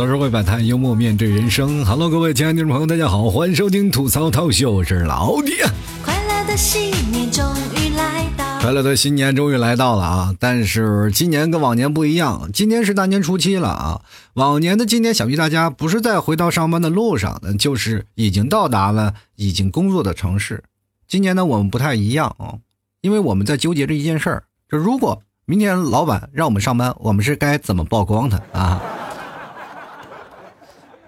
吐槽社会百态，幽默面对人生。Hello，各位亲爱的听众朋友，大家好，欢迎收听吐槽套秀，我是老铁。快乐的新年终于来到，快乐的新年终于来到了啊！但是今年跟往年不一样，今年是大年初七了啊。往年的今年，想必大家不是在回到上班的路上，那就是已经到达了已经工作的城市。今年呢，我们不太一样啊，因为我们在纠结着一件事儿，就如果明天老板让我们上班，我们是该怎么曝光他啊？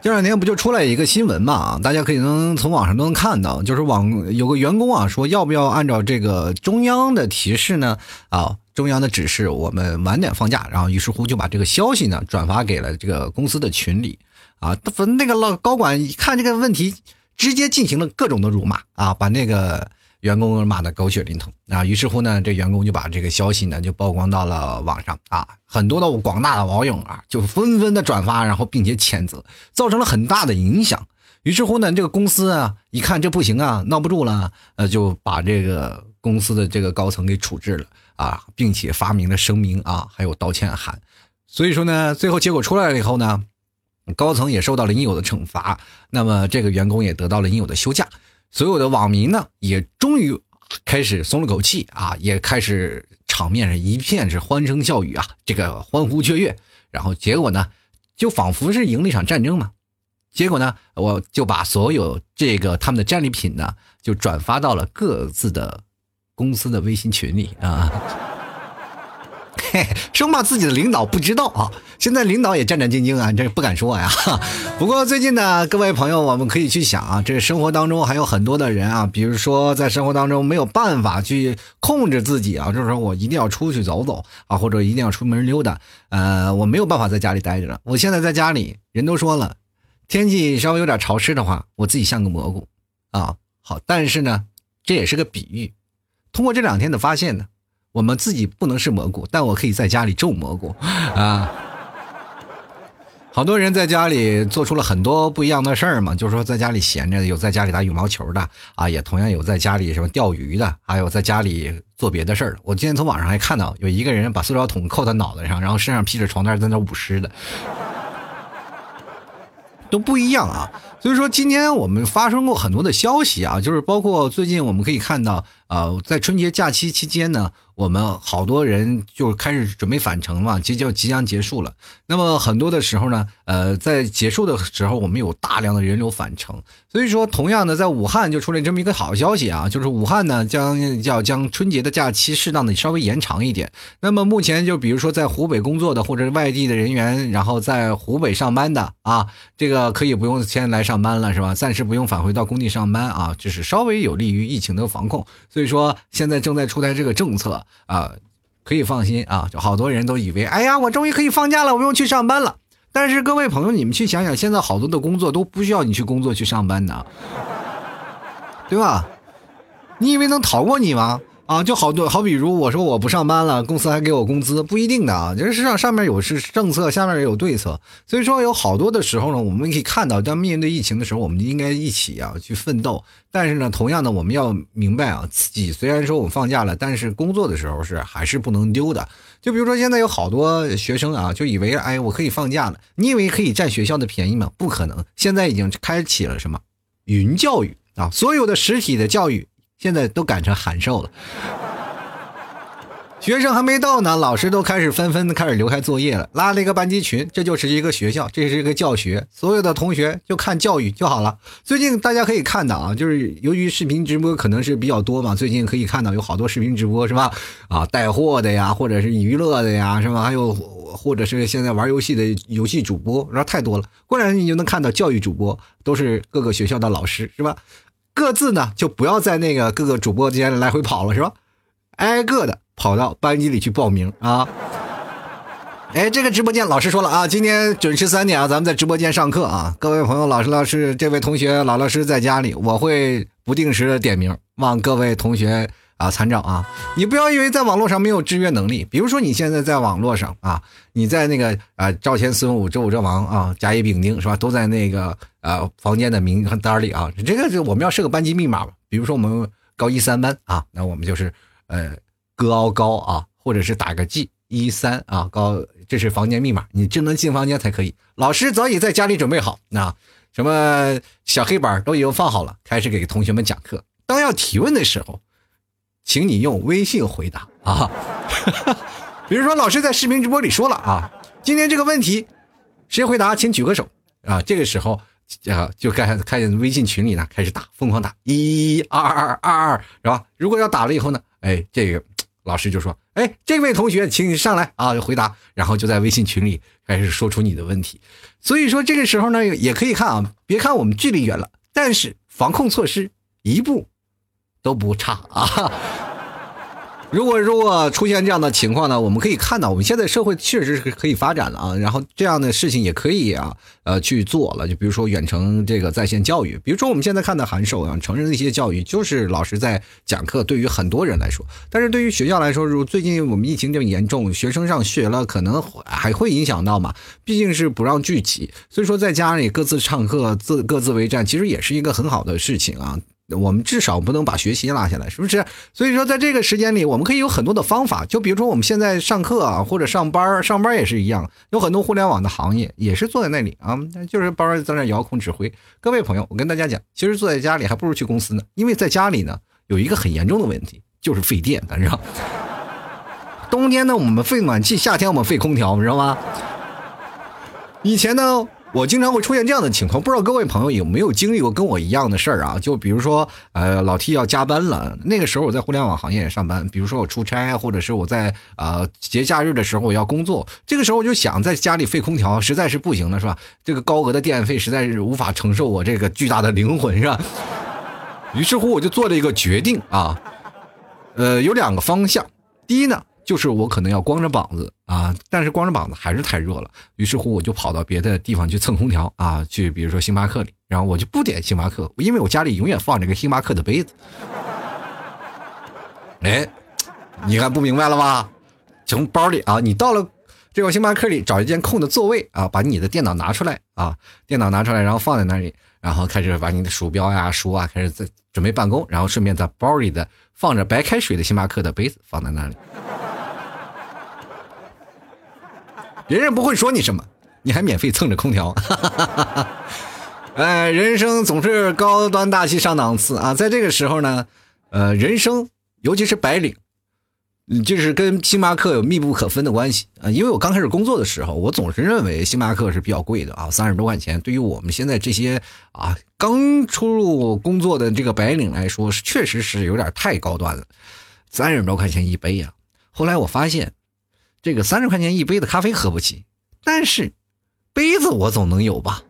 这两天不就出来一个新闻嘛？啊，大家可以能从网上都能看到，就是网有个员工啊说要不要按照这个中央的提示呢？啊，中央的指示，我们晚点放假。然后于是乎就把这个消息呢转发给了这个公司的群里。啊，那个老高管一看这个问题，直接进行了各种的辱骂啊，把那个。员工骂的狗血淋头啊！于是乎呢，这员工就把这个消息呢就曝光到了网上啊，很多的广大的网友啊就纷纷的转发，然后并且谴责，造成了很大的影响。于是乎呢，这个公司啊一看这不行啊，闹不住了，呃，就把这个公司的这个高层给处置了啊，并且发明了声明啊，还有道歉函。所以说呢，最后结果出来了以后呢，高层也受到了应有的惩罚，那么这个员工也得到了应有的休假。所有的网民呢，也终于开始松了口气啊，也开始场面上一片是欢声笑语啊，这个欢呼雀跃。然后结果呢，就仿佛是赢了一场战争嘛。结果呢，我就把所有这个他们的战利品呢，就转发到了各自的公司的微信群里啊。生怕自己的领导不知道啊！现在领导也战战兢兢啊，这不敢说呀。不过最近呢，各位朋友，我们可以去想啊，这生活当中还有很多的人啊，比如说在生活当中没有办法去控制自己啊，就是说我一定要出去走走啊，或者一定要出门溜达。呃，我没有办法在家里待着了。我现在在家里，人都说了，天气稍微有点潮湿的话，我自己像个蘑菇啊。好，但是呢，这也是个比喻。通过这两天的发现呢。我们自己不能是蘑菇，但我可以在家里种蘑菇，啊！好多人在家里做出了很多不一样的事儿嘛，就是说在家里闲着，有在家里打羽毛球的啊，也同样有在家里什么钓鱼的，还有在家里做别的事儿。我今天从网上还看到有一个人把塑料桶扣在脑袋上，然后身上披着床单在那舞狮的，都不一样啊。所以说，今天我们发生过很多的消息啊，就是包括最近我们可以看到，呃，在春节假期期间呢。我们好多人就开始准备返程嘛，即将即将结束了。那么很多的时候呢，呃，在结束的时候，我们有大量的人流返程。所以说，同样的，在武汉就出来这么一个好消息啊，就是武汉呢将要将春节的假期适当的稍微延长一点。那么目前就比如说在湖北工作的或者是外地的人员，然后在湖北上班的啊，这个可以不用先来上 上班了，是吧？暂时不用返回到工地上班啊，就是稍微有利于疫情的防控。所以说，现在正在出台这个政策。啊，可以放心啊！就好多人都以为，哎呀，我终于可以放假了，我不用去上班了。但是各位朋友，你们去想想，现在好多的工作都不需要你去工作去上班的，对吧？你以为能逃过你吗？啊，就好多好比如我说我不上班了，公司还给我工资，不一定的啊。就是上上面有是政策，下面也有对策。所以说有好多的时候呢，我们可以看到，当面对疫情的时候，我们应该一起啊去奋斗。但是呢，同样的，我们要明白啊，自己虽然说我们放假了，但是工作的时候是还是不能丢的。就比如说现在有好多学生啊，就以为哎我可以放假了，你以为可以占学校的便宜吗？不可能，现在已经开启了什么云教育啊，所有的实体的教育。现在都改成函授了，学生还没到呢，老师都开始纷纷的开始留开作业了，拉了一个班级群，这就是一个学校，这是一个教学，所有的同学就看教育就好了。最近大家可以看到啊，就是由于视频直播可能是比较多嘛，最近可以看到有好多视频直播是吧？啊，带货的呀，或者是娱乐的呀，是吧？还有或者是现在玩游戏的游戏主播，然后太多了。过两天你就能看到教育主播，都是各个学校的老师，是吧？各自呢，就不要在那个各个主播之间来回跑了，是吧？挨个的跑到班级里去报名啊！哎，这个直播间老师说了啊，今天准时三点啊，咱们在直播间上课啊！各位朋友，老师老师，这位同学老老师在家里，我会不定时的点名，望各位同学。啊，参照啊！你不要以为在网络上没有制约能力。比如说，你现在在网络上啊，你在那个啊，赵钱孙武周武周王啊，甲乙丙丁是吧？都在那个啊房间的名单里啊。这个是我们要设个班级密码嘛比如说我们高一三班啊，那我们就是呃，高高啊，或者是打个 G 一三啊，高这是房间密码，你只能进房间才可以。老师早已在家里准备好，那什么小黑板都已经放好了，开始给同学们讲课。当要提问的时候，请你用微信回答啊。比如说，老师在视频直播里说了啊，今天这个问题谁回答，请举个手啊。这个时候啊，就开看见微信群里呢开始打，疯狂打一二二二二，是吧？如果要打了以后呢，哎，这个。老师就说：“哎，这位同学，请你上来啊，回答。”然后就在微信群里开始说出你的问题。所以说这个时候呢，也可以看啊，别看我们距离远了，但是防控措施一步都不差啊。如果如果出现这样的情况呢，我们可以看到，我们现在社会确实是可以发展了啊。然后这样的事情也可以啊，呃，去做了。就比如说远程这个在线教育，比如说我们现在看的函授啊，成人的一些教育，就是老师在讲课。对于很多人来说，但是对于学校来说，如最近我们疫情这么严重，学生上学了，可能还会影响到嘛。毕竟是不让聚集，所以说在家里各自上课，自各自为战，其实也是一个很好的事情啊。我们至少不能把学习拉下来，是不是？所以说，在这个时间里，我们可以有很多的方法。就比如说，我们现在上课啊，或者上班上班也是一样，有很多互联网的行业也是坐在那里啊，就是班在那遥控指挥。各位朋友，我跟大家讲，其实坐在家里还不如去公司呢，因为在家里呢有一个很严重的问题，就是费电，知道冬天呢，我们费暖气；夏天我们费空调，你知道吗？以前呢。我经常会出现这样的情况，不知道各位朋友有没有经历过跟我一样的事儿啊？就比如说，呃，老 T 要加班了，那个时候我在互联网行业上班，比如说我出差，或者是我在呃节假日的时候我要工作，这个时候我就想在家里费空调实在是不行了，是吧？这个高额的电费实在是无法承受我这个巨大的灵魂，是吧？于是乎我就做了一个决定啊，呃，有两个方向，第一呢。就是我可能要光着膀子啊，但是光着膀子还是太热了。于是乎，我就跑到别的地方去蹭空调啊，去比如说星巴克里，然后我就不点星巴克，因为我家里永远放着个星巴克的杯子。哎，你看不明白了吧？从包里啊，你到了这个星巴克里，找一间空的座位啊，把你的电脑拿出来啊，电脑拿出来，然后放在那里，然后开始把你的鼠标呀、书啊，开始在准备办公，然后顺便在包里的放着白开水的星巴克的杯子放在那里。人人不会说你什么，你还免费蹭着空调，哎，人生总是高端大气上档次啊！在这个时候呢，呃，人生尤其是白领，就是跟星巴克有密不可分的关系啊。因为我刚开始工作的时候，我总是认为星巴克是比较贵的啊，三十多块钱，对于我们现在这些啊刚出入工作的这个白领来说，确实是有点太高端了，三十多块钱一杯呀。后来我发现。这个三十块钱一杯的咖啡喝不起，但是杯子我总能有吧？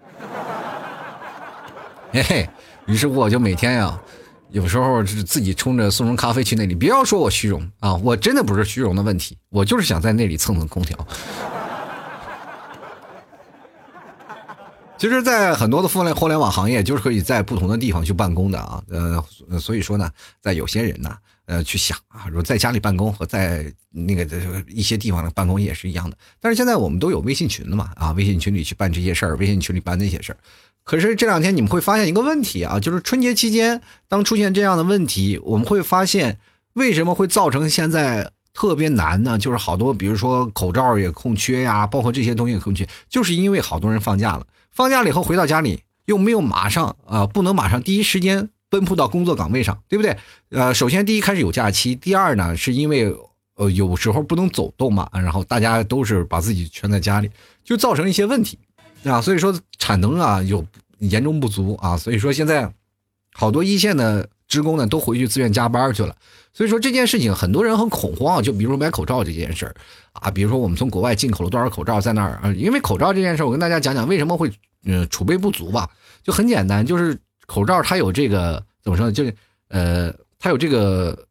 嘿嘿，于是乎我就每天呀，有时候是自己冲着速溶咖啡去那里。不要说我虚荣啊，我真的不是虚荣的问题，我就是想在那里蹭蹭空调。其实，在很多的互联互联网行业，就是可以在不同的地方去办公的啊。呃，所以说呢，在有些人呢。呃，去想啊，如果在家里办公和在那个一些地方的办公也是一样的。但是现在我们都有微信群了嘛，啊，微信群里去办这些事儿，微信群里办那些事儿。可是这两天你们会发现一个问题啊，就是春节期间当出现这样的问题，我们会发现为什么会造成现在特别难呢？就是好多，比如说口罩也空缺呀，包括这些东西也空缺，就是因为好多人放假了，放假了以后回到家里又没有马上啊，不能马上第一时间。奔赴到工作岗位上，对不对？呃，首先第一开始有假期，第二呢，是因为呃有时候不能走动嘛，然后大家都是把自己圈在家里，就造成一些问题啊。所以说产能啊有严重不足啊，所以说现在好多一线的职工呢都回去自愿加班去了。所以说这件事情很多人很恐慌，就比如说买口罩这件事儿啊，比如说我们从国外进口了多少口罩在那儿啊？因为口罩这件事儿，我跟大家讲讲为什么会嗯储备不足吧，就很简单，就是。口罩它有这个怎么说呢？就是，呃，它有这个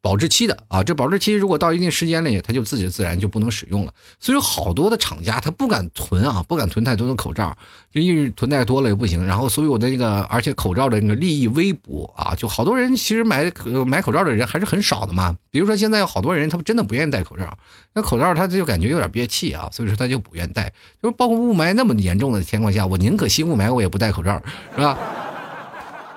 保质期的啊。这保质期如果到一定时间里，它就自己自然就不能使用了。所以好多的厂家他不敢囤啊，不敢囤太多的口罩，就因为囤太多了也不行。然后所以我的那个，而且口罩的那个利益微薄啊，就好多人其实买买口罩的人还是很少的嘛。比如说现在有好多人，他真的不愿意戴口罩，那口罩他就感觉有点憋气啊，所以说他就不愿意戴。就是包括雾霾那么严重的情况下，我宁可吸雾霾，我也不戴口罩，是吧？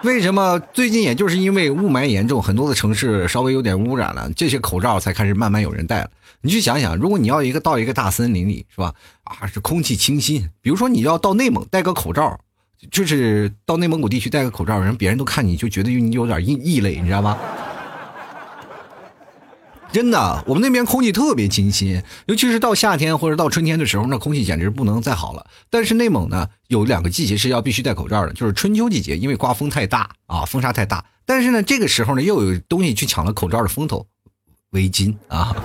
为什么最近也就是因为雾霾严重，很多的城市稍微有点污染了，这些口罩才开始慢慢有人戴了。你去想想，如果你要一个到一个大森林里，是吧？啊，是空气清新。比如说你要到内蒙戴个口罩，就是到内蒙古地区戴个口罩，人别人都看你就觉得你有点异异类，你知道吗？真的，我们那边空气特别清新，尤其是到夏天或者到春天的时候，那空气简直不能再好了。但是内蒙呢，有两个季节是要必须戴口罩的，就是春秋季节，因为刮风太大啊，风沙太大。但是呢，这个时候呢，又有东西去抢了口罩的风头，围巾啊，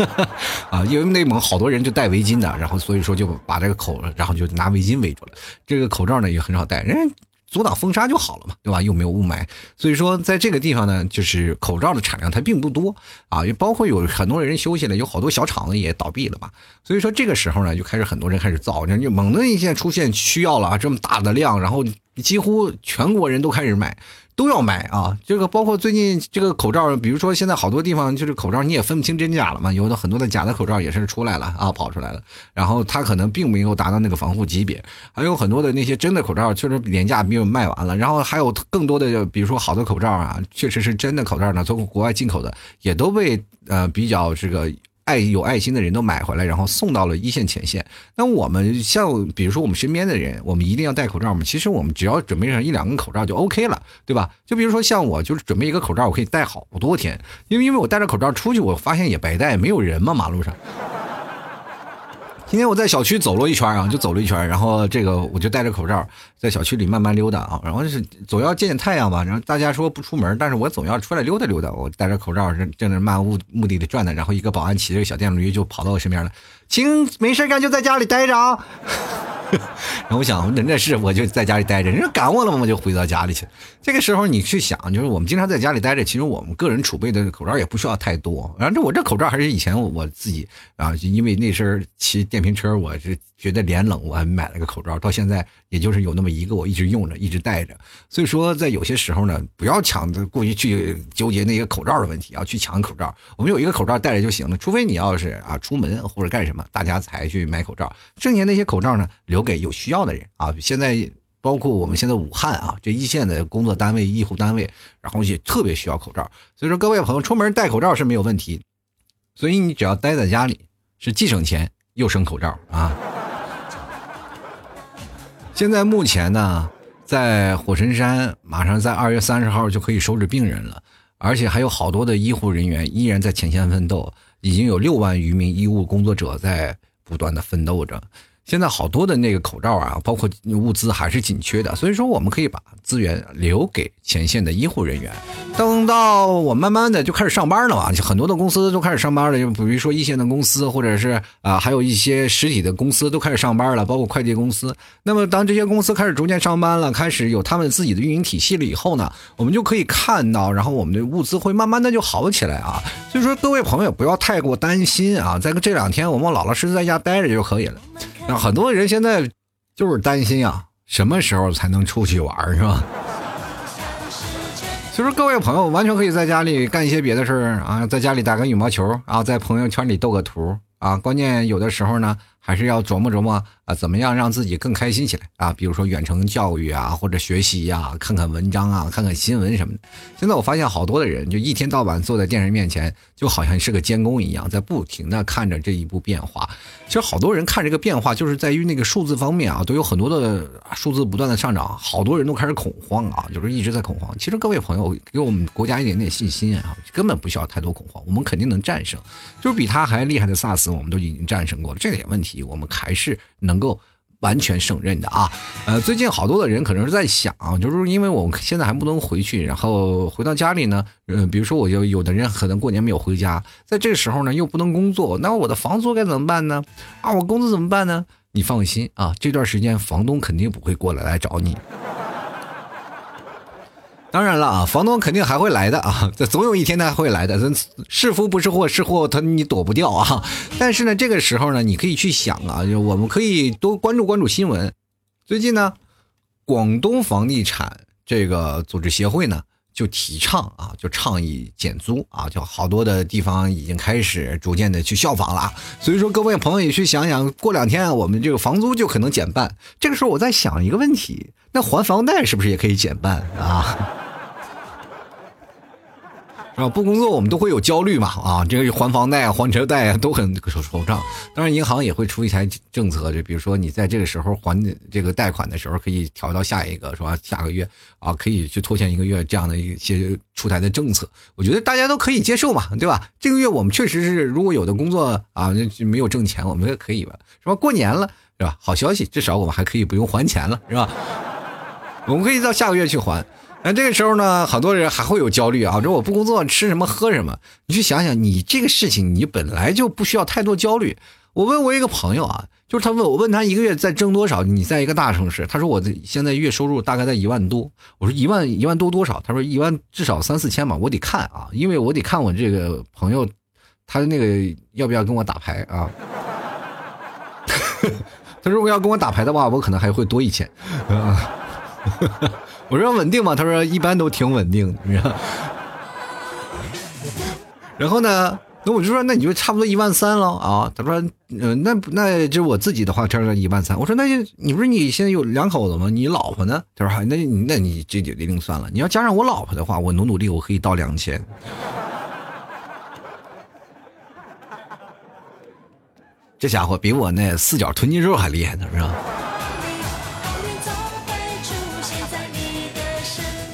啊，因为内蒙好多人就戴围巾的，然后所以说就把这个口，然后就拿围巾围住了。这个口罩呢也很少戴，人。阻挡风沙就好了嘛，对吧？又没有雾霾，所以说在这个地方呢，就是口罩的产量它并不多啊，也包括有很多人休息了，有好多小厂子也倒闭了嘛。所以说这个时候呢，就开始很多人开始造，就猛的一下出现需要了啊，这么大的量，然后几乎全国人都开始买。都要买啊！这个包括最近这个口罩，比如说现在好多地方就是口罩你也分不清真假了嘛，有的很多的假的口罩也是出来了啊，跑出来了。然后它可能并没有达到那个防护级别，还有很多的那些真的口罩确实廉价没有卖完了。然后还有更多的，比如说好的口罩啊，确实是真的口罩呢，从国外进口的也都被呃比较这个。爱有爱心的人都买回来，然后送到了一线前线。那我们像比如说我们身边的人，我们一定要戴口罩吗？其实我们只要准备上一两根口罩就 OK 了，对吧？就比如说像我，就是准备一个口罩，我可以戴好多天，因为因为我戴着口罩出去，我发现也白戴，没有人嘛，马路上。今天我在小区走了一圈啊，就走了一圈，然后这个我就戴着口罩在小区里慢慢溜达啊，然后就是总要见见太阳吧。然后大家说不出门，但是我总要出来溜达溜达。我戴着口罩正正在漫无目的的转呢，然后一个保安骑着小电驴就跑到我身边了，请没事干就在家里待着啊。然后我想，那那是我就在家里待着，人家赶我了嘛，我就回到家里去。这个时候你去想，就是我们经常在家里待着，其实我们个人储备的口罩也不需要太多。然后我这口罩还是以前我自己啊，因为那身骑电瓶车，我是觉得脸冷，我还买了个口罩，到现在也就是有那么一个，我一直用着，一直戴着。所以说，在有些时候呢，不要抢着过于去纠结那个口罩的问题，啊去抢口罩。我们有一个口罩戴着就行了，除非你要是啊出门或者干什么，大家才去买口罩。剩下那些口罩呢，留。给有需要的人啊！现在包括我们现在武汉啊，这一线的工作单位、医护单位，然后也特别需要口罩。所以说，各位朋友出门戴口罩是没有问题。所以你只要待在家里，是既省钱又省口罩啊！现在目前呢，在火神山，马上在二月三十号就可以收治病人了，而且还有好多的医护人员依然在前线奋斗，已经有六万余名医务工作者在不断的奋斗着。现在好多的那个口罩啊，包括物资还是紧缺的，所以说我们可以把资源留给前线的医护人员。等到我慢慢的就开始上班了嘛，就很多的公司都开始上班了，就比如说一线的公司，或者是啊，还有一些实体的公司都开始上班了，包括快递公司。那么当这些公司开始逐渐上班了，开始有他们自己的运营体系了以后呢，我们就可以看到，然后我们的物资会慢慢的就好起来啊。所以说各位朋友不要太过担心啊，在这两天我们老老实实在家待着就可以了。那很多人现在就是担心啊，什么时候才能出去玩是吧？其实各位朋友完全可以在家里干一些别的事儿啊，在家里打个羽毛球啊，在朋友圈里斗个图啊。关键有的时候呢，还是要琢磨琢磨。啊，怎么样让自己更开心起来啊？比如说远程教育啊，或者学习呀，看看文章啊，看看新闻什么的。现在我发现好多的人就一天到晚坐在电视面前，就好像是个监工一样，在不停的看着这一步变化。其实好多人看这个变化，就是在于那个数字方面啊，都有很多的数字不断的上涨，好多人都开始恐慌啊，就是一直在恐慌。其实各位朋友给我们国家一点点信心啊，根本不需要太多恐慌，我们肯定能战胜。就是比他还厉害的萨斯，我们都已经战胜过了，这点问题我们还是能。够完全胜任的啊，呃，最近好多的人可能是在想，就是因为我现在还不能回去，然后回到家里呢，嗯，比如说我就有的人可能过年没有回家，在这个时候呢又不能工作，那我的房租该怎么办呢？啊，我工资怎么办呢？你放心啊，这段时间房东肯定不会过来来找你。当然了啊，房东肯定还会来的啊，这总有一天他会来的。是福不是祸，是祸他你躲不掉啊。但是呢，这个时候呢，你可以去想啊，就我们可以多关注关注新闻。最近呢，广东房地产这个组织协会呢，就提倡啊，就倡议减租啊，就好多的地方已经开始逐渐的去效仿了。所以说，各位朋友也去想想，过两天我们这个房租就可能减半。这个时候我在想一个问题，那还房贷是不是也可以减半啊？是吧？不工作我们都会有焦虑嘛啊，这个还房贷啊、还车贷啊都很惆怅。当然，银行也会出一台政策，就比如说你在这个时候还这个贷款的时候，可以调到下一个，是吧？下个月啊，可以去拖欠一个月这样的一些出台的政策，我觉得大家都可以接受嘛，对吧？这个月我们确实是如果有的工作啊没有挣钱，我们也可以吧，是吧？过年了，是吧？好消息，至少我们还可以不用还钱了，是吧？我们可以到下个月去还。那这个时候呢，很多人还会有焦虑啊，说我不工作吃什么喝什么？你去想想，你这个事情你本来就不需要太多焦虑。我问我一个朋友啊，就是他问我问他一个月在挣多少？你在一个大城市，他说我现在月收入大概在一万多。我说一万一万多多少？他说一万至少三四千吧。我得看啊，因为我得看我这个朋友，他那个要不要跟我打牌啊？他如果要跟我打牌的话，我可能还会多一千。我说稳定吗？他说一般都挺稳定的，你知道。然后呢，那我就说那你就差不多一万三了啊。他说，嗯，那那就是我自己的话，差不多一万三。我说那就你不是你现在有两口子吗？你老婆呢？他说那那你这就另算了。你要加上我老婆的话，我努努力我可以到两千。这家伙比我那四脚吞金兽还厉害呢，是吧？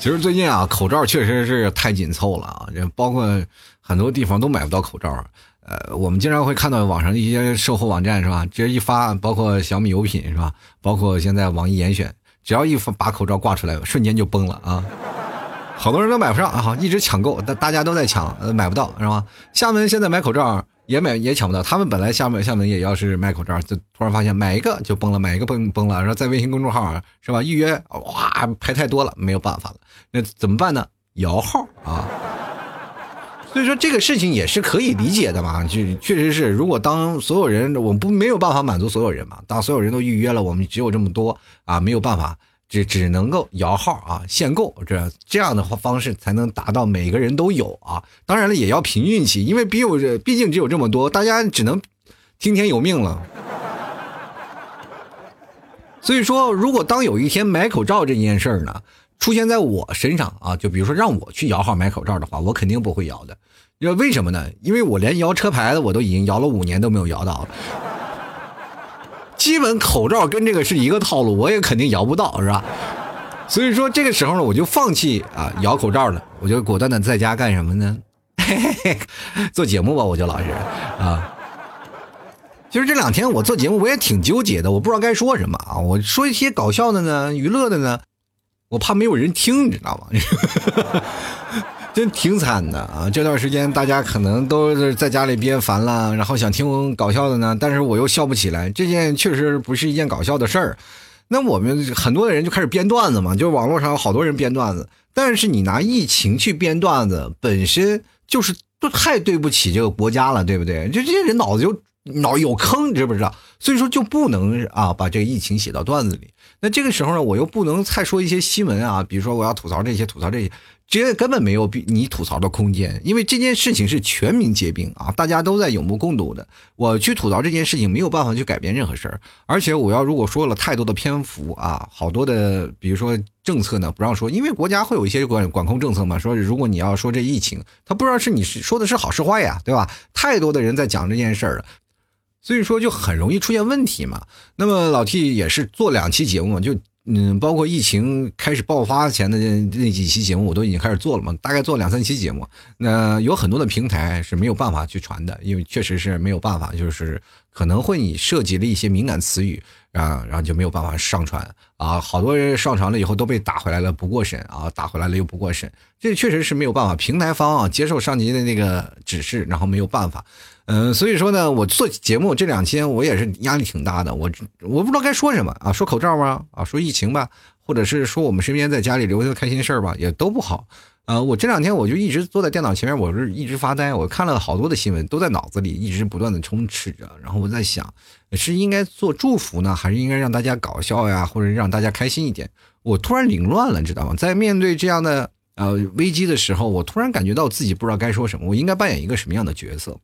其实最近啊，口罩确实是太紧凑了啊，这包括很多地方都买不到口罩。呃，我们经常会看到网上一些售后网站是吧？直接一发，包括小米有品是吧？包括现在网易严选，只要一发把口罩挂出来，瞬间就崩了啊！好多人都买不上啊，一直抢购，大大家都在抢，呃，买不到是吧？厦门现在买口罩。也买也抢不到，他们本来厦门厦门也要是卖口罩，就突然发现买一个就崩了，买一个崩崩了，然后在微信公众号是吧？预约哇排太多了，没有办法了，那怎么办呢？摇号啊！所以说这个事情也是可以理解的嘛，就确实是，如果当所有人我们不没有办法满足所有人嘛，当所有人都预约了，我们只有这么多啊，没有办法。只只能够摇号啊，限购这这样的话方式才能达到每个人都有啊。当然了，也要凭运气，因为比有这毕竟只有这么多，大家只能听天由命了。所以说，如果当有一天买口罩这件事儿呢出现在我身上啊，就比如说让我去摇号买口罩的话，我肯定不会摇的。因为为什么呢？因为我连摇车牌的我都已经摇了五年都没有摇到。基本口罩跟这个是一个套路，我也肯定摇不到，是吧？所以说这个时候呢，我就放弃啊摇口罩了，我就果断的在家干什么呢？做节目吧，我就老实啊。其实这两天我做节目，我也挺纠结的，我不知道该说什么啊。我说一些搞笑的呢，娱乐的呢，我怕没有人听，你知道吗？真挺惨的啊！这段时间大家可能都是在家里憋烦了，然后想听搞笑的呢，但是我又笑不起来。这件确实不是一件搞笑的事儿。那我们很多的人就开始编段子嘛，就是网络上有好多人编段子。但是你拿疫情去编段子，本身就是都太对不起这个国家了，对不对？就这些人脑子就脑有坑，你知不知道？所以说就不能啊把这个疫情写到段子里。那这个时候呢，我又不能再说一些新闻啊，比如说我要吐槽这些，吐槽这些。这根本没有比你吐槽的空间，因为这件事情是全民皆兵啊，大家都在有目共睹的。我去吐槽这件事情没有办法去改变任何事儿，而且我要如果说了太多的篇幅啊，好多的，比如说政策呢不让说，因为国家会有一些管管控政策嘛，说如果你要说这疫情，他不知道是你是说的是好是坏呀，对吧？太多的人在讲这件事儿了，所以说就很容易出现问题嘛。那么老 T 也是做两期节目，就。嗯，包括疫情开始爆发前的那几期节目，我都已经开始做了嘛，大概做两三期节目。那有很多的平台是没有办法去传的，因为确实是没有办法，就是可能会你涉及了一些敏感词语啊，然后就没有办法上传啊。好多人上传了以后都被打回来了，不过审啊，打回来了又不过审，这确实是没有办法。平台方啊，接受上级的那个指示，然后没有办法。嗯，所以说呢，我做节目这两天我也是压力挺大的，我我不知道该说什么啊，说口罩吗？啊，说疫情吧，或者是说我们身边在家里留下的开心事儿吧，也都不好。呃，我这两天我就一直坐在电脑前面，我是一直发呆，我看了好多的新闻，都在脑子里一直不断的充斥着，然后我在想，是应该做祝福呢，还是应该让大家搞笑呀，或者让大家开心一点？我突然凌乱了，你知道吗？在面对这样的。呃危机的时候，我突然感觉到自己不知道该说什么，我应该扮演一个什么样的角色？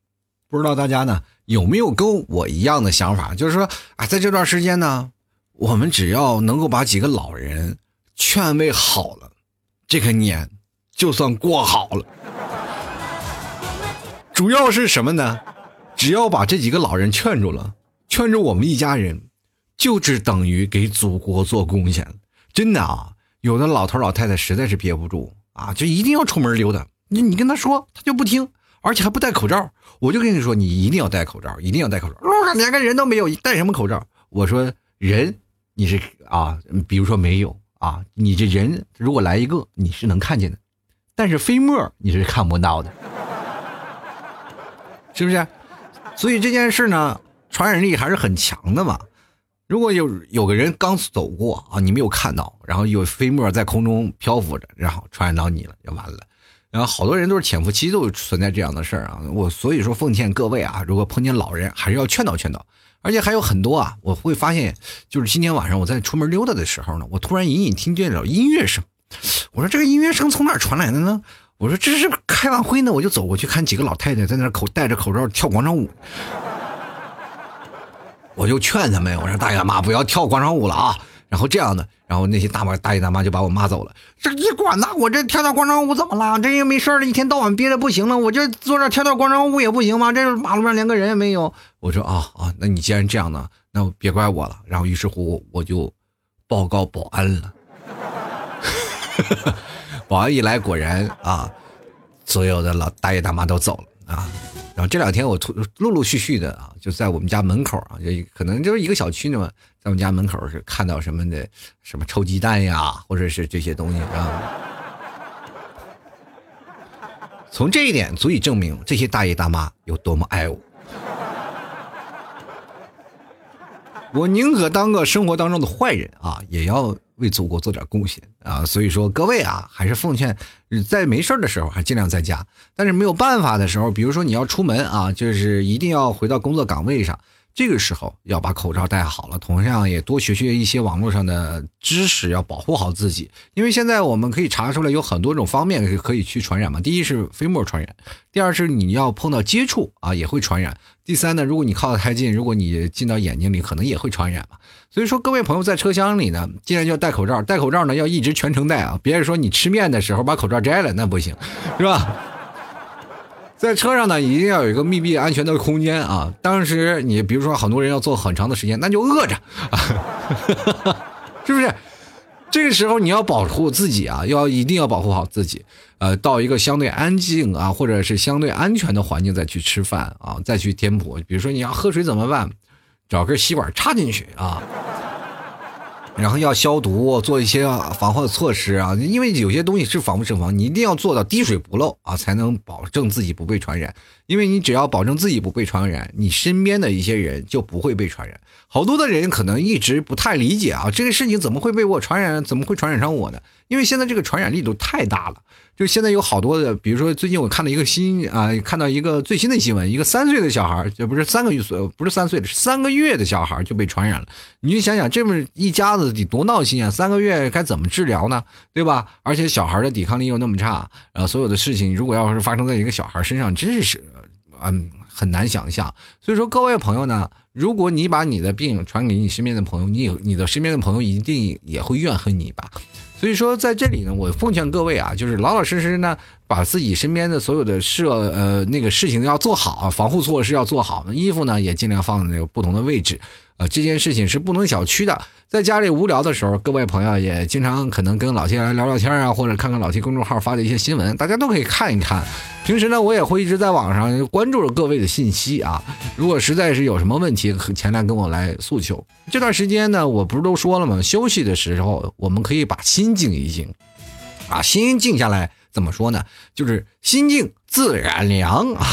不知道大家呢有没有跟我一样的想法？就是说啊，在这段时间呢，我们只要能够把几个老人劝慰好了，这个年就算过好了。主要是什么呢？只要把这几个老人劝住了，劝着我们一家人，就只等于给祖国做贡献。真的啊，有的老头老太太实在是憋不住啊，就一定要出门溜达。你你跟他说，他就不听，而且还不戴口罩。我就跟你说，你一定要戴口罩，一定要戴口罩。路上连个人都没有，戴什么口罩？我说人，你是啊，比如说没有啊，你这人如果来一个，你是能看见的，但是飞沫你是看不到的。是不是？所以这件事呢，传染力还是很强的嘛。如果有有个人刚走过啊，你没有看到，然后有飞沫在空中漂浮着，然后传染到你了，就完了。然后好多人都是潜伏期都存在这样的事儿啊。我所以说奉劝各位啊，如果碰见老人，还是要劝导劝导。而且还有很多啊，我会发现，就是今天晚上我在出门溜达的时候呢，我突然隐隐听见了音乐声。我说这个音乐声从哪传来的呢？我说这是开完会呢，我就走过去看几个老太太在那口戴着口罩跳广场舞，我就劝他们，我说大爷大妈不要跳广场舞了啊。然后这样的，然后那些大妈大爷大妈就把我骂走了。这你管呢？我这跳跳广场舞怎么了？这又没事了，一天到晚憋的不行了，我这坐这跳跳广场舞也不行吗？这马路上连个人也没有。我说啊啊，那你既然这样呢，那别怪我了。然后于是乎我就报告保安了。保安一来，果然啊，所有的老大爷大妈都走了啊。然后这两天我突陆陆续续的啊，就在我们家门口啊，就可能就是一个小区呢嘛，在我们家门口是看到什么的，什么臭鸡蛋呀，或者是这些东西啊。从这一点足以证明这些大爷大妈有多么爱我。我宁可当个生活当中的坏人啊，也要。为祖国做点贡献啊！所以说各位啊，还是奉劝在没事的时候还尽量在家，但是没有办法的时候，比如说你要出门啊，就是一定要回到工作岗位上。这个时候要把口罩戴好了，同样也多学学一些网络上的知识，要保护好自己。因为现在我们可以查出来有很多种方面可以去传染嘛。第一是飞沫传染，第二是你要碰到接触啊也会传染。第三呢，如果你靠得太近，如果你进到眼睛里，可能也会传染嘛。所以说各位朋友在车厢里呢，既然要戴口罩，戴口罩呢要一直全程戴啊，别人说你吃面的时候把口罩摘了那不行，是吧？在车上呢，一定要有一个密闭安全的空间啊！当时你比如说很多人要坐很长的时间，那就饿着，是不是？这个时候你要保护自己啊，要一定要保护好自己。呃，到一个相对安静啊，或者是相对安全的环境再去吃饭啊，再去添补。比如说你要喝水怎么办？找根吸管插进去啊。然后要消毒，做一些防护措施啊，因为有些东西是防不胜防，你一定要做到滴水不漏啊，才能保证自己不被传染。因为你只要保证自己不被传染，你身边的一些人就不会被传染。好多的人可能一直不太理解啊，这个事情怎么会被我传染？怎么会传染上我呢？因为现在这个传染力度太大了。就现在有好多的，比如说最近我看到一个新啊，看到一个最新的新闻，一个三岁的小孩，这不是三个月岁，不是三岁的，是三个月的小孩就被传染了。你就想想，这么一家子得多闹心啊！三个月该怎么治疗呢？对吧？而且小孩的抵抗力又那么差，呃，所有的事情如果要是发生在一个小孩身上，真是嗯很难想象。所以说，各位朋友呢，如果你把你的病传给你身边的朋友，你你的身边的朋友一定也会怨恨你吧。所以说，在这里呢，我奉劝各位啊，就是老老实实呢，把自己身边的所有的事呃那个事情要做好，防护措施要做好，衣服呢也尽量放在那个不同的位置。呃，这件事情是不能小觑的。在家里无聊的时候，各位朋友也经常可能跟老 T 来聊聊天啊，或者看看老 T 公众号发的一些新闻，大家都可以看一看。平时呢，我也会一直在网上关注着各位的信息啊。如果实在是有什么问题，可前来跟我来诉求。这段时间呢，我不是都说了吗？休息的时候，我们可以把心静一静，啊，心静下来。怎么说呢？就是心静自然凉啊。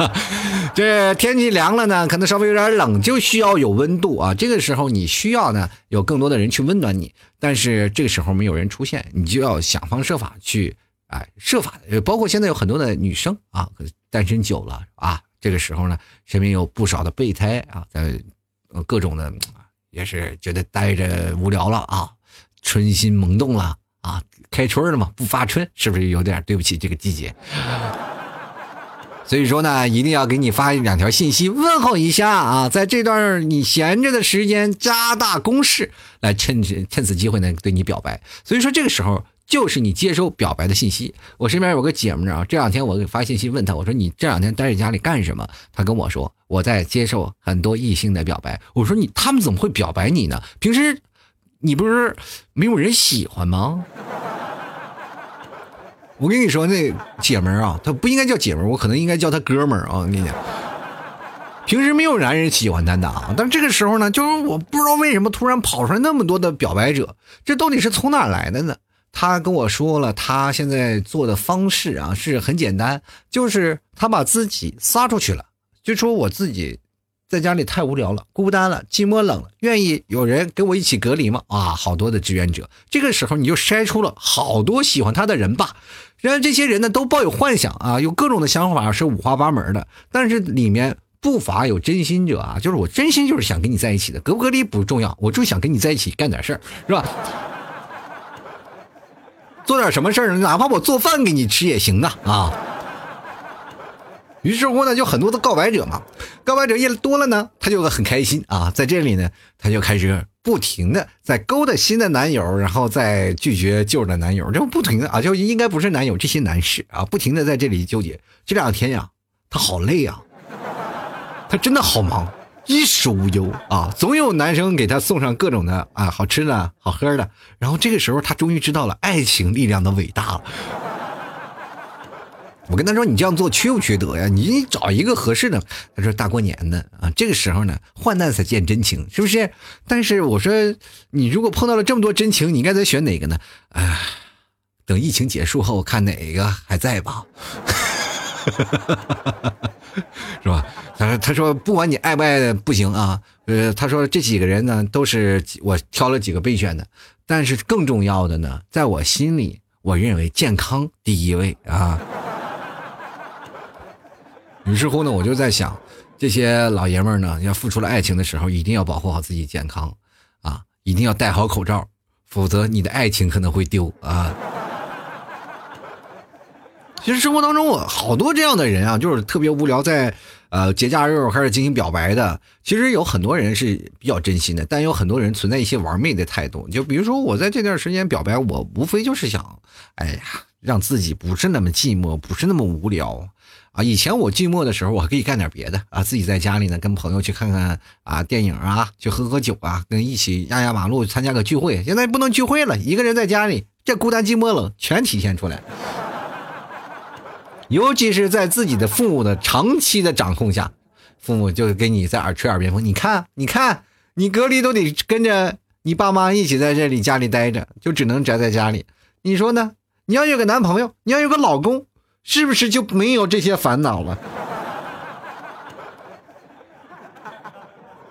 这天气凉了呢，可能稍微有点冷，就需要有温度啊。这个时候你需要呢，有更多的人去温暖你。但是这个时候没有人出现，你就要想方设法去，哎，设法。包括现在有很多的女生啊，单身久了啊，这个时候呢，身边有不少的备胎啊，在各种的，也是觉得待着无聊了啊，春心萌动了。啊，开春了嘛，不发春是不是有点对不起这个季节？所以说呢，一定要给你发两条信息问候一下啊，在这段你闲着的时间，加大攻势来趁趁此机会呢对你表白。所以说这个时候就是你接收表白的信息。我身边有个姐们啊，这两天我给发信息问她，我说你这两天待在家里干什么？她跟我说我在接受很多异性的表白。我说你他们怎么会表白你呢？平时你不是没有人喜欢吗？我跟你说，那姐们儿啊，她不应该叫姐们儿，我可能应该叫她哥们儿啊。我跟你讲，平时没有男人喜欢她的啊，但这个时候呢，就是我不知道为什么突然跑出来那么多的表白者，这到底是从哪来的呢？她跟我说了，她现在做的方式啊是很简单，就是她把自己撒出去了，就说我自己。在家里太无聊了，孤单了，寂寞冷了，愿意有人跟我一起隔离吗？啊，好多的志愿者。这个时候你就筛出了好多喜欢他的人吧。然后这些人呢都抱有幻想啊，有各种的想法是五花八门的，但是里面不乏有真心者啊，就是我真心就是想跟你在一起的，隔不隔离不重要，我就想跟你在一起干点事儿，是吧？做点什么事儿，哪怕我做饭给你吃也行啊啊！于是乎呢，就很多的告白者嘛，告白者越多了呢，他就很开心啊，在这里呢，他就开始不停的在勾搭新的男友，然后再拒绝旧的男友，就不停的啊，就应该不是男友这些男士啊，不停的在这里纠结。这两天呀，他好累呀，他真的好忙，衣食无忧啊，总有男生给他送上各种的啊好吃的好喝的，然后这个时候他终于知道了爱情力量的伟大了。我跟他说：“你这样做缺不缺德呀？你找一个合适的。”他说：“大过年的啊，这个时候呢，患难才见真情，是不是？”但是我说：“你如果碰到了这么多真情，你应该再选哪个呢？”哎，等疫情结束后，看哪个还在吧，是吧？他说：“他说不管你爱不爱，不行啊。呃，他说这几个人呢，都是我挑了几个备选的，但是更重要的呢，在我心里，我认为健康第一位啊。”于是乎呢，我就在想，这些老爷们儿呢，要付出了爱情的时候，一定要保护好自己健康，啊，一定要戴好口罩，否则你的爱情可能会丢啊。其实生活当中，我好多这样的人啊，就是特别无聊，在呃节假日开始进行表白的。其实有很多人是比较真心的，但有很多人存在一些玩媚的态度。就比如说我在这段时间表白，我无非就是想，哎呀，让自己不是那么寂寞，不是那么无聊。啊，以前我寂寞的时候，我还可以干点别的啊，自己在家里呢，跟朋友去看看啊电影啊，去喝喝酒啊，跟一起压压马路，参加个聚会。现在不能聚会了，一个人在家里，这孤单寂寞冷全体现出来。尤其是在自己的父母的长期的掌控下，父母就给你在耳吹耳边风，你看，你看，你隔离都得跟着你爸妈一起在这里家里待着，就只能宅在家里。你说呢？你要有个男朋友，你要有个老公。是不是就没有这些烦恼了？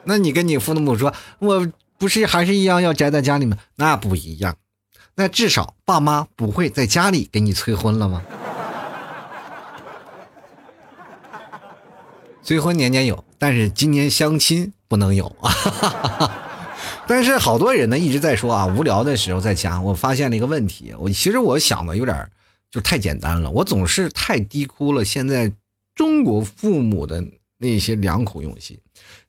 那你跟你父母说，我不是还是一样要宅在家里吗？那不一样，那至少爸妈不会在家里给你催婚了吗？催婚年年有，但是今年相亲不能有啊！但是好多人呢一直在说啊，无聊的时候在家，我发现了一个问题，我其实我想的有点。就太简单了，我总是太低估了现在中国父母的那些良苦用心。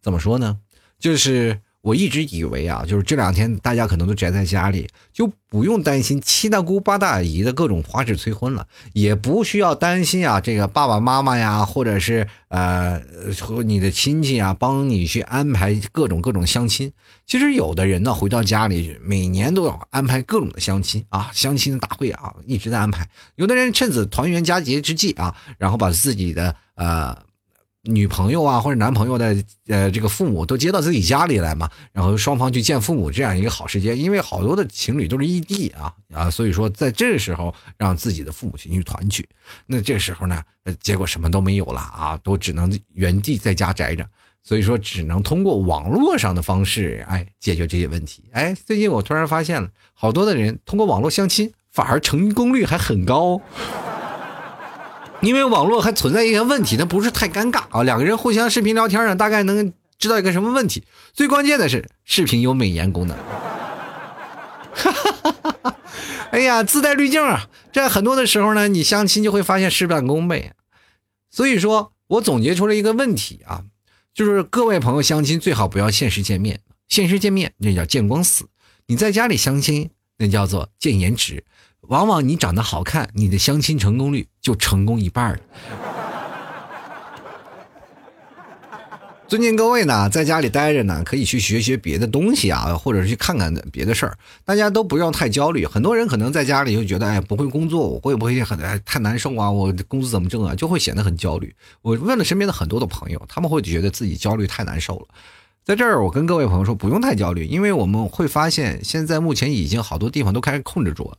怎么说呢？就是。我一直以为啊，就是这两天大家可能都宅在家里，就不用担心七大姑八大姨的各种花式催婚了，也不需要担心啊，这个爸爸妈妈呀，或者是呃和你的亲戚啊，帮你去安排各种各种相亲。其实有的人呢，回到家里每年都要安排各种的相亲啊，相亲大会啊，一直在安排。有的人趁此团圆佳节之际啊，然后把自己的呃。女朋友啊，或者男朋友的呃，这个父母都接到自己家里来嘛，然后双方去见父母，这样一个好时间。因为好多的情侣都是异地啊啊，所以说在这个时候让自己的父母亲去团聚。那这个时候呢，结果什么都没有了啊，都只能原地在家宅着。所以说，只能通过网络上的方式，哎，解决这些问题。哎，最近我突然发现了，好多的人通过网络相亲，反而成功率还很高。因为网络还存在一些问题，那不是太尴尬啊。两个人互相视频聊天呢，大概能知道一个什么问题。最关键的是，视频有美颜功能。哈哈哈哈哈哎呀，自带滤镜啊！这很多的时候呢，你相亲就会发现事半功倍。所以说我总结出了一个问题啊，就是各位朋友相亲最好不要现实见面，现实见面那叫见光死。你在家里相亲，那叫做见颜值。往往你长得好看，你的相亲成功率就成功一半了。尊敬各位呢，在家里待着呢，可以去学学别的东西啊，或者是去看看别的事儿。大家都不用太焦虑。很多人可能在家里就觉得，哎，不会工作，我会不会很哎太难受啊？我工资怎么挣啊？就会显得很焦虑。我问了身边的很多的朋友，他们会觉得自己焦虑太难受了。在这儿，我跟各位朋友说，不用太焦虑，因为我们会发现，现在目前已经好多地方都开始控制住了。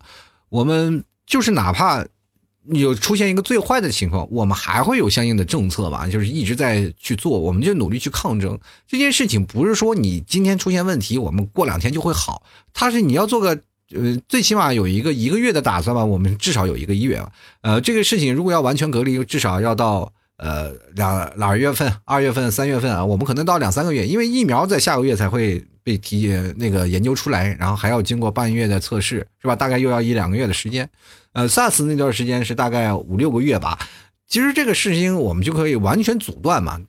我们就是哪怕。有出现一个最坏的情况，我们还会有相应的政策吧，就是一直在去做，我们就努力去抗争这件事情。不是说你今天出现问题，我们过两天就会好，它是你要做个呃，最起码有一个一个月的打算吧。我们至少有一个月啊，呃，这个事情如果要完全隔离，至少要到呃两两月份、二月份、三月份啊，我们可能到两三个月，因为疫苗在下个月才会被提那个研究出来，然后还要经过半月的测试，是吧？大概又要一两个月的时间。呃，SARS 那段时间是大概五六个月吧。其实这个事情我们就可以完全阻断嘛，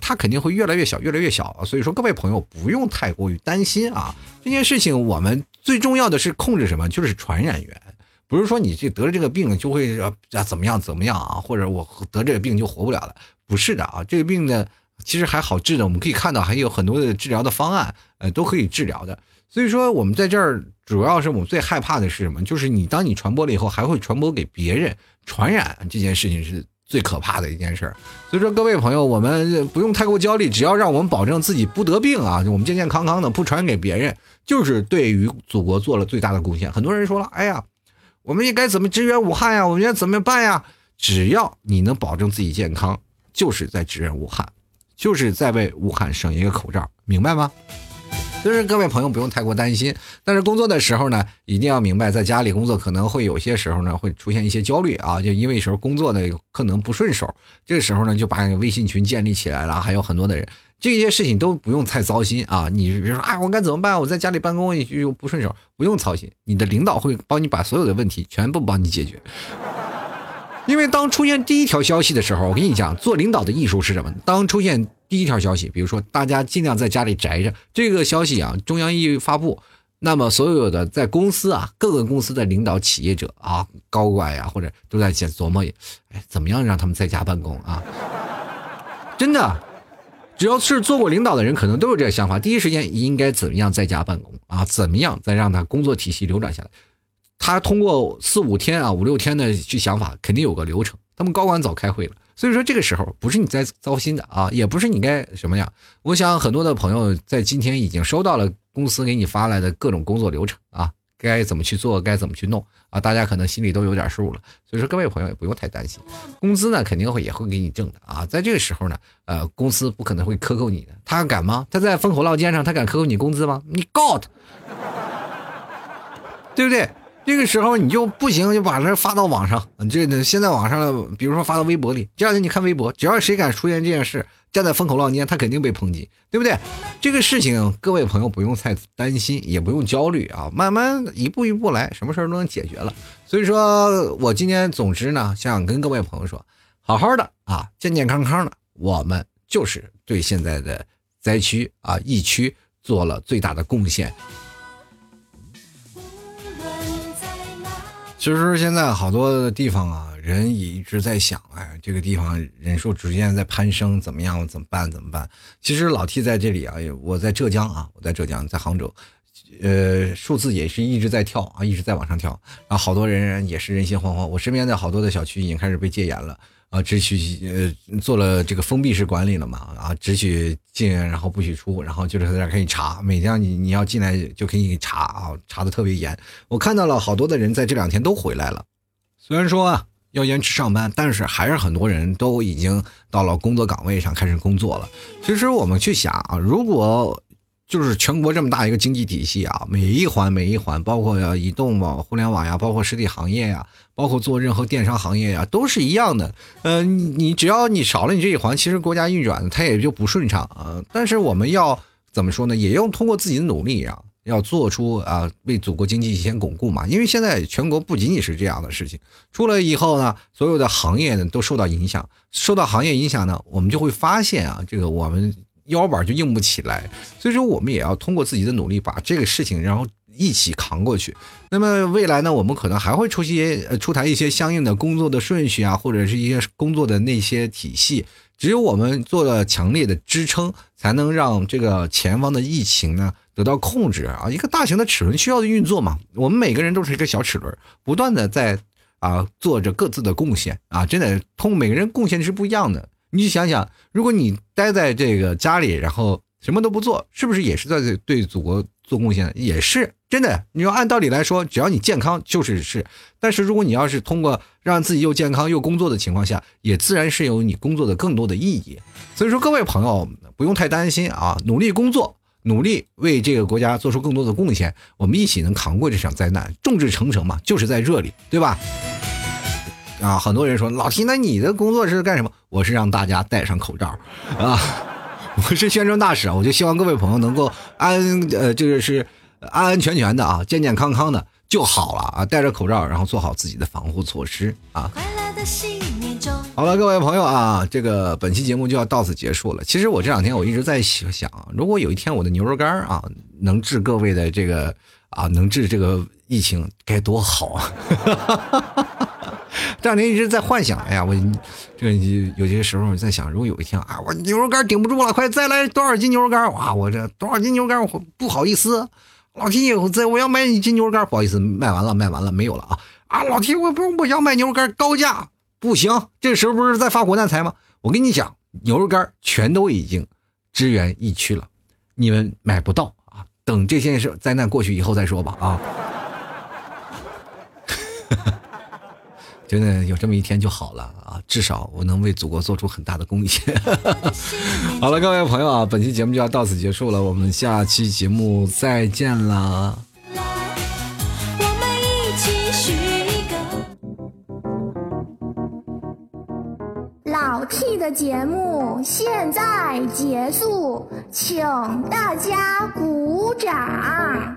它肯定会越来越小，越来越小。所以说各位朋友不用太过于担心啊。这件事情我们最重要的是控制什么？就是传染源，不是说你这得了这个病就会啊怎么样怎么样啊，或者我得这个病就活不了了，不是的啊。这个病呢其实还好治的，我们可以看到还有很多的治疗的方案，呃，都可以治疗的。所以说我们在这儿。主要是我们最害怕的是什么？就是你当你传播了以后，还会传播给别人，传染这件事情是最可怕的一件事。所以说，各位朋友，我们不用太过焦虑，只要让我们保证自己不得病啊，我们健健康康的，不传给别人，就是对于祖国做了最大的贡献。很多人说了，哎呀，我们应该怎么支援武汉呀？我们应该怎么办呀？只要你能保证自己健康，就是在支援武汉，就是在为武汉省一个口罩，明白吗？所以各位朋友不用太过担心，但是工作的时候呢，一定要明白，在家里工作可能会有些时候呢会出现一些焦虑啊，就因为时候工作呢可能不顺手，这个时候呢就把微信群建立起来了，还有很多的人，这些事情都不用太操心啊。你比如说啊，我该怎么办？我在家里办公又不顺手，不用操心，你的领导会帮你把所有的问题全部帮你解决。因为当出现第一条消息的时候，我跟你讲，做领导的艺术是什么？当出现第一条消息，比如说大家尽量在家里宅着，这个消息啊，中央一发布，那么所有的在公司啊，各个公司的领导、企业者啊、高管呀，或者都在想琢磨，哎，怎么样让他们在家办公啊？真的，只要是做过领导的人，可能都有这个想法。第一时间应该怎么样在家办公啊？怎么样再让他工作体系流转下来？他通过四五天啊五六天的去想法，肯定有个流程。他们高管早开会了，所以说这个时候不是你在糟心的啊，也不是你该什么呀。我想很多的朋友在今天已经收到了公司给你发来的各种工作流程啊，该怎么去做，该怎么去弄啊，大家可能心里都有点数了。所以说各位朋友也不用太担心，工资呢肯定会也会给你挣的啊。在这个时候呢，呃，公司不可能会克扣你的，他敢吗？他在风口浪尖上，他敢克扣你工资吗？你告他，对不对？这个时候你就不行，就把这发到网上。这现在网上，比如说发到微博里，这两天你看微博，只要谁敢出现这件事，站在风口浪尖，他肯定被抨击，对不对？这个事情，各位朋友不用太担心，也不用焦虑啊，慢慢一步一步来，什么事儿都能解决了。所以说我今天总之呢，想跟各位朋友说，好好的啊，健健康康的，我们就是对现在的灾区啊、疫区做了最大的贡献。其实现在好多地方啊，人也一直在想，哎，这个地方人数逐渐在攀升，怎么样？怎么办？怎么办？其实老 T 在这里啊，我在浙江啊，我在浙江，在杭州，呃，数字也是一直在跳啊，一直在往上跳，然后好多人也是人心惶惶。我身边的好多的小区已经开始被戒严了。啊，只许呃做了这个封闭式管理了嘛？啊，只许进，然后不许出，然后就是在这可以查，每天你你要进来就可以查啊，查的特别严。我看到了好多的人在这两天都回来了，虽然说啊要延迟上班，但是还是很多人都已经到了工作岗位上开始工作了。其实我们去想啊，如果。就是全国这么大一个经济体系啊，每一环每一环，包括移动网、互联网呀，包括实体行业呀，包括做任何电商行业呀，都是一样的。嗯，你只要你少了你这一环，其实国家运转它也就不顺畅啊。但是我们要怎么说呢？也要通过自己的努力啊，要做出啊，为祖国经济先巩固嘛。因为现在全国不仅仅是这样的事情，出了以后呢，所有的行业呢都受到影响，受到行业影响呢，我们就会发现啊，这个我们腰板就硬不起来。所以说，我们也要通过自己的努力，把这个事情然后一起扛过去。那么未来呢，我们可能还会出些出台一些相应的工作的顺序啊，或者是一些工作的那些体系。只有我们做了强烈的支撑，才能让这个前方的疫情呢得到控制啊！一个大型的齿轮需要的运作嘛，我们每个人都是一个小齿轮，不断的在啊做着各自的贡献啊！真的，通每个人贡献是不一样的。你去想想，如果你待在这个家里，然后什么都不做，是不是也是在对祖国做贡献？也是。真的，你要按道理来说，只要你健康就是是。但是如果你要是通过让自己又健康又工作的情况下，也自然是有你工作的更多的意义。所以说，各位朋友不用太担心啊，努力工作，努力为这个国家做出更多的贡献，我们一起能扛过这场灾难。众志成城嘛，就是在这里，对吧？啊，很多人说老提，那你的工作是干什么？我是让大家戴上口罩啊，我是宣传大使啊，我就希望各位朋友能够安呃，这个是。安安全全的啊，健健康康的就好了啊！戴着口罩，然后做好自己的防护措施啊。好了，各位朋友啊，这个本期节目就要到此结束了。其实我这两天我一直在想，如果有一天我的牛肉干啊能治各位的这个啊能治这个疫情，该多好啊！这两天一直在幻想，哎呀，我这个有些时候在想，如果有一天啊，我牛肉干顶不住了，快再来多少斤牛肉干？哇，我这多少斤牛肉干？我不好意思。老提，在我要买一斤牛肉干，不好意思，卖完了，卖完了，没有了啊！啊，老提，我不，我想买牛肉干，高价不行。这时候不是在发国难财吗？我跟你讲，牛肉干全都已经支援疫区了，你们买不到啊！等这件事灾难过去以后再说吧啊！真的有这么一天就好了啊！至少我能为祖国做出很大的贡献。好了，各位朋友啊，本期节目就要到此结束了，我们下期节目再见了。老 T 的节目现在结束，请大家鼓掌。